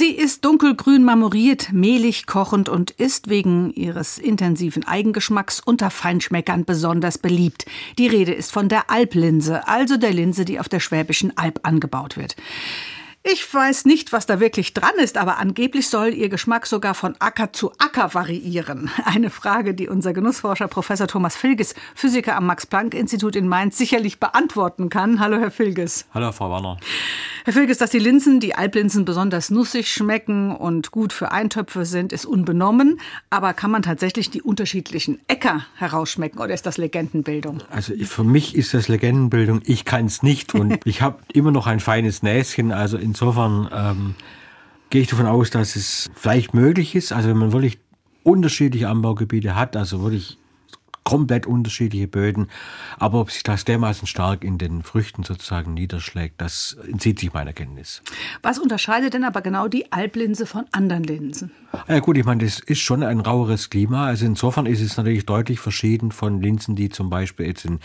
Sie ist dunkelgrün marmoriert, mehlig kochend und ist wegen ihres intensiven Eigengeschmacks unter Feinschmeckern besonders beliebt. Die Rede ist von der Alplinse, also der Linse, die auf der Schwäbischen Alb angebaut wird. Ich weiß nicht, was da wirklich dran ist, aber angeblich soll ihr Geschmack sogar von Acker zu Acker variieren. Eine Frage, die unser Genussforscher Professor Thomas Filges, Physiker am Max-Planck-Institut in Mainz, sicherlich beantworten kann. Hallo, Herr Filges. Hallo, Frau Warner. Herr Filges, dass die Linsen, die Alplinsen, besonders nussig schmecken und gut für Eintöpfe sind, ist unbenommen. Aber kann man tatsächlich die unterschiedlichen Äcker herausschmecken oder ist das Legendenbildung? Also für mich ist das Legendenbildung. Ich kann es nicht und ich habe immer noch ein feines Näschen. Also insofern ähm, gehe ich davon aus, dass es vielleicht möglich ist. Also wenn man wirklich unterschiedliche Anbaugebiete hat, also wirklich komplett unterschiedliche Böden. Aber ob sich das dermaßen stark in den Früchten sozusagen niederschlägt, das entzieht sich meiner Kenntnis. Was unterscheidet denn aber genau die Alplinse von anderen Linsen? Ja gut, ich meine, das ist schon ein raueres Klima. Also insofern ist es natürlich deutlich verschieden von Linsen, die zum Beispiel jetzt in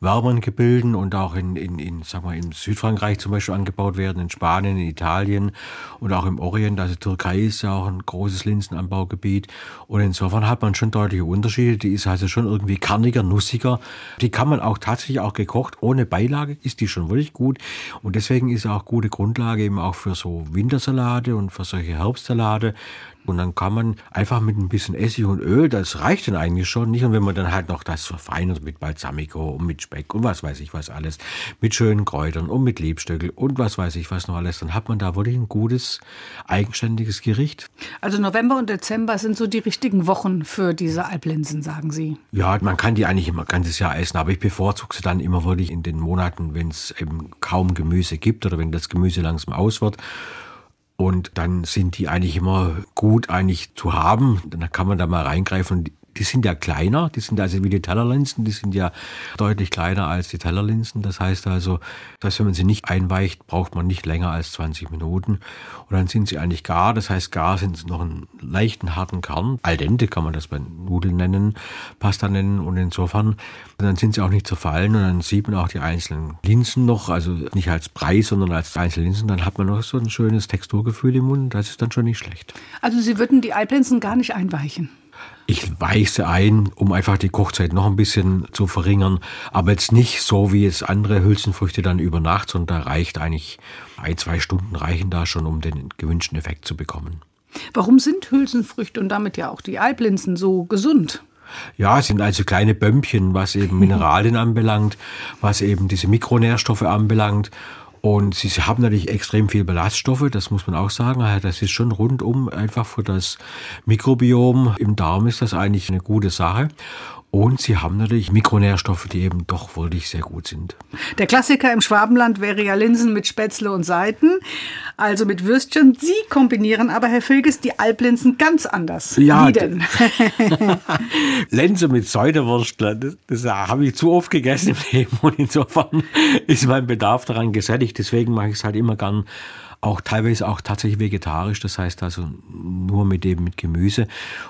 wärmeren Gebilden und auch in, in, in sag mal, in Südfrankreich zum Beispiel angebaut werden, in Spanien, in Italien und auch im Orient. Also Türkei ist ja auch ein großes Linsenanbaugebiet. Und insofern hat man schon deutliche Unterschiede. Die ist also schon irgendwie kerniger, nussiger. Die kann man auch tatsächlich auch gekocht, ohne Beilage ist die schon wirklich gut. Und deswegen ist auch gute Grundlage eben auch für so Wintersalate und für solche Herbstsalate. Und dann kann man einfach mit ein bisschen Essig und Öl, das reicht dann eigentlich schon nicht. Und wenn man dann halt noch das verfeinert mit Balsamico und mit Speck und was weiß ich was alles, mit schönen Kräutern und mit Liebstöckel und was weiß ich was noch alles, dann hat man da wirklich ein gutes, eigenständiges Gericht. Also November und Dezember sind so die richtigen Wochen für diese Alplinsen, sagen Sie. Ja, man kann die eigentlich immer ganzes Jahr essen, aber ich bevorzuge sie dann immer wirklich in den Monaten, wenn es eben kaum Gemüse gibt oder wenn das Gemüse langsam aus wird. Und dann sind die eigentlich immer gut eigentlich zu haben. Dann kann man da mal reingreifen die sind ja kleiner, die sind also wie die Tellerlinsen, die sind ja deutlich kleiner als die Tellerlinsen. Das heißt also, dass wenn man sie nicht einweicht, braucht man nicht länger als 20 Minuten. Und dann sind sie eigentlich gar. Das heißt, gar sind sie noch einen leichten, harten Kern. Al dente kann man das bei Nudeln nennen, Pasta nennen. Und insofern, dann sind sie auch nicht zerfallen. Und dann sieht man auch die einzelnen Linsen noch, also nicht als Brei, sondern als einzelne Linsen. Dann hat man noch so ein schönes Texturgefühl im Mund. Das ist dann schon nicht schlecht. Also Sie würden die Alplinsen gar nicht einweichen? Ich weiche ein, um einfach die Kochzeit noch ein bisschen zu verringern, aber jetzt nicht so wie es andere Hülsenfrüchte dann über Nacht, sondern da reicht eigentlich ein, zwei Stunden reichen da schon, um den gewünschten Effekt zu bekommen. Warum sind Hülsenfrüchte und damit ja auch die Alplinsen so gesund? Ja, es sind also kleine Bömmchen, was eben Mineralien anbelangt, was eben diese Mikronährstoffe anbelangt. Und sie haben natürlich extrem viel Ballaststoffe, das muss man auch sagen. Das ist schon rundum einfach für das Mikrobiom im Darm ist das eigentlich eine gute Sache. Und sie haben natürlich Mikronährstoffe, die eben doch wirklich sehr gut sind. Der Klassiker im Schwabenland wäre ja Linsen mit Spätzle und Seiten, also mit Würstchen. Sie kombinieren aber, Herr Filges, die Alplinsen ganz anders. Ja, Wie denn? Linse mit Säudewürstel, das, das habe ich zu oft gegessen im Leben und insofern ist mein Bedarf daran gesättigt. Deswegen mache ich es halt immer gern auch teilweise auch tatsächlich vegetarisch, das heißt also nur mit dem mit Gemüse.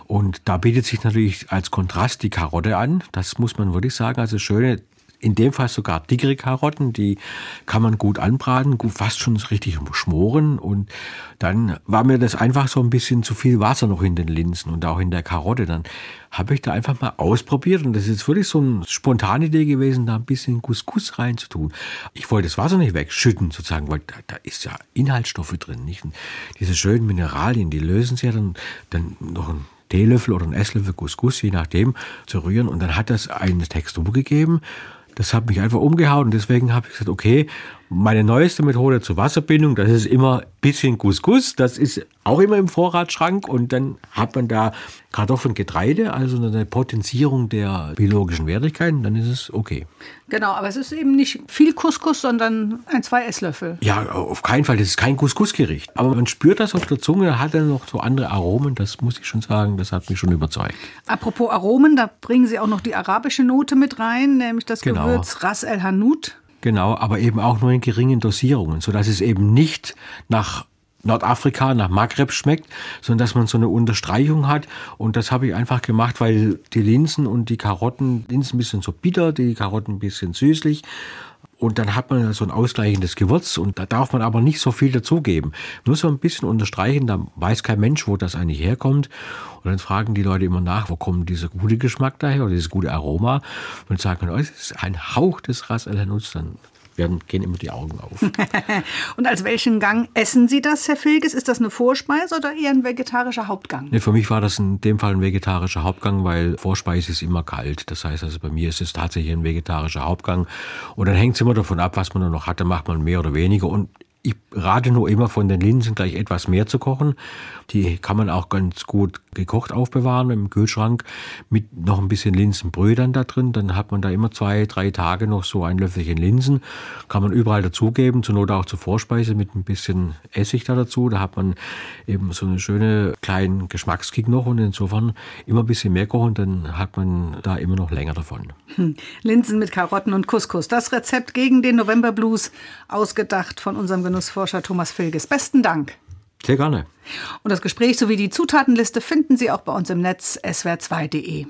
Und da bietet sich natürlich als Kontrast die Karotte an. Das muss man wirklich sagen. Also schöne in dem Fall sogar dickere Karotten, die kann man gut anbraten, gut, fast schon richtig schmoren. Und dann war mir das einfach so ein bisschen zu viel Wasser noch in den Linsen und auch in der Karotte. Dann habe ich da einfach mal ausprobiert und das ist wirklich so eine spontane Idee gewesen, da ein bisschen Couscous reinzutun. Ich wollte das Wasser nicht wegschütten, sozusagen, weil da, da ist ja Inhaltsstoffe drin, nicht? Und diese schönen Mineralien, die lösen sich ja dann, dann noch ein Teelöffel oder ein Esslöffel Couscous, je nachdem, zu rühren. Und dann hat das eine Textur gegeben das hat mich einfach umgehauen und deswegen habe ich gesagt, okay, meine neueste Methode zur Wasserbindung, das ist immer ein bisschen Couscous, das ist auch immer im Vorratsschrank und dann hat man da Kartoffeln, Getreide, also eine Potenzierung der biologischen Wertigkeiten, dann ist es okay. Genau, aber es ist eben nicht viel Couscous, sondern ein, zwei Esslöffel. Ja, auf keinen Fall, das ist kein Couscous-Gericht. Aber man spürt das auf der Zunge, hat er noch so andere Aromen, das muss ich schon sagen, das hat mich schon überzeugt. Apropos Aromen, da bringen Sie auch noch die arabische Note mit rein, nämlich das genau. Gewürz Ras El Hanout. Genau, aber eben auch nur in geringen Dosierungen, sodass es eben nicht nach Nordafrika, nach Maghreb schmeckt, sondern dass man so eine Unterstreichung hat. Und das habe ich einfach gemacht, weil die Linsen und die Karotten, Linsen ein bisschen so bitter, die Karotten ein bisschen süßlich. Und dann hat man so ein ausgleichendes Gewürz und da darf man aber nicht so viel dazugeben. Nur so ein bisschen unterstreichen, da weiß kein Mensch, wo das eigentlich herkommt. Und dann fragen die Leute immer nach, wo kommt dieser gute Geschmack daher oder dieses gute Aroma? Und sagen, oh, es ist ein Hauch des Ras el. Dann werden, gehen immer die Augen auf. und als welchen Gang essen Sie das, Herr Filges? Ist das eine Vorspeise oder eher ein vegetarischer Hauptgang? Nee, für mich war das in dem Fall ein vegetarischer Hauptgang, weil Vorspeise ist immer kalt. Das heißt also, bei mir ist es tatsächlich ein vegetarischer Hauptgang. Und dann hängt es immer davon ab, was man noch hat. Dann macht man mehr oder weniger. Und ich rate nur immer von den Linsen gleich etwas mehr zu kochen. Die kann man auch ganz gut gekocht aufbewahren im Kühlschrank mit noch ein bisschen Linsenbrühe da drin. Dann hat man da immer zwei, drei Tage noch so ein Löffelchen Linsen. Kann man überall dazugeben, zur Not auch zur Vorspeise mit ein bisschen Essig da dazu. Da hat man eben so eine schöne kleinen Geschmackskick noch und insofern immer ein bisschen mehr kochen, dann hat man da immer noch länger davon. Hm. Linsen mit Karotten und Couscous. Das Rezept gegen den Novemberblues, ausgedacht von unserem Genussforscher Thomas Filges. Besten Dank. Sehr gerne. Und das Gespräch sowie die Zutatenliste finden Sie auch bei uns im Netz swr2.de.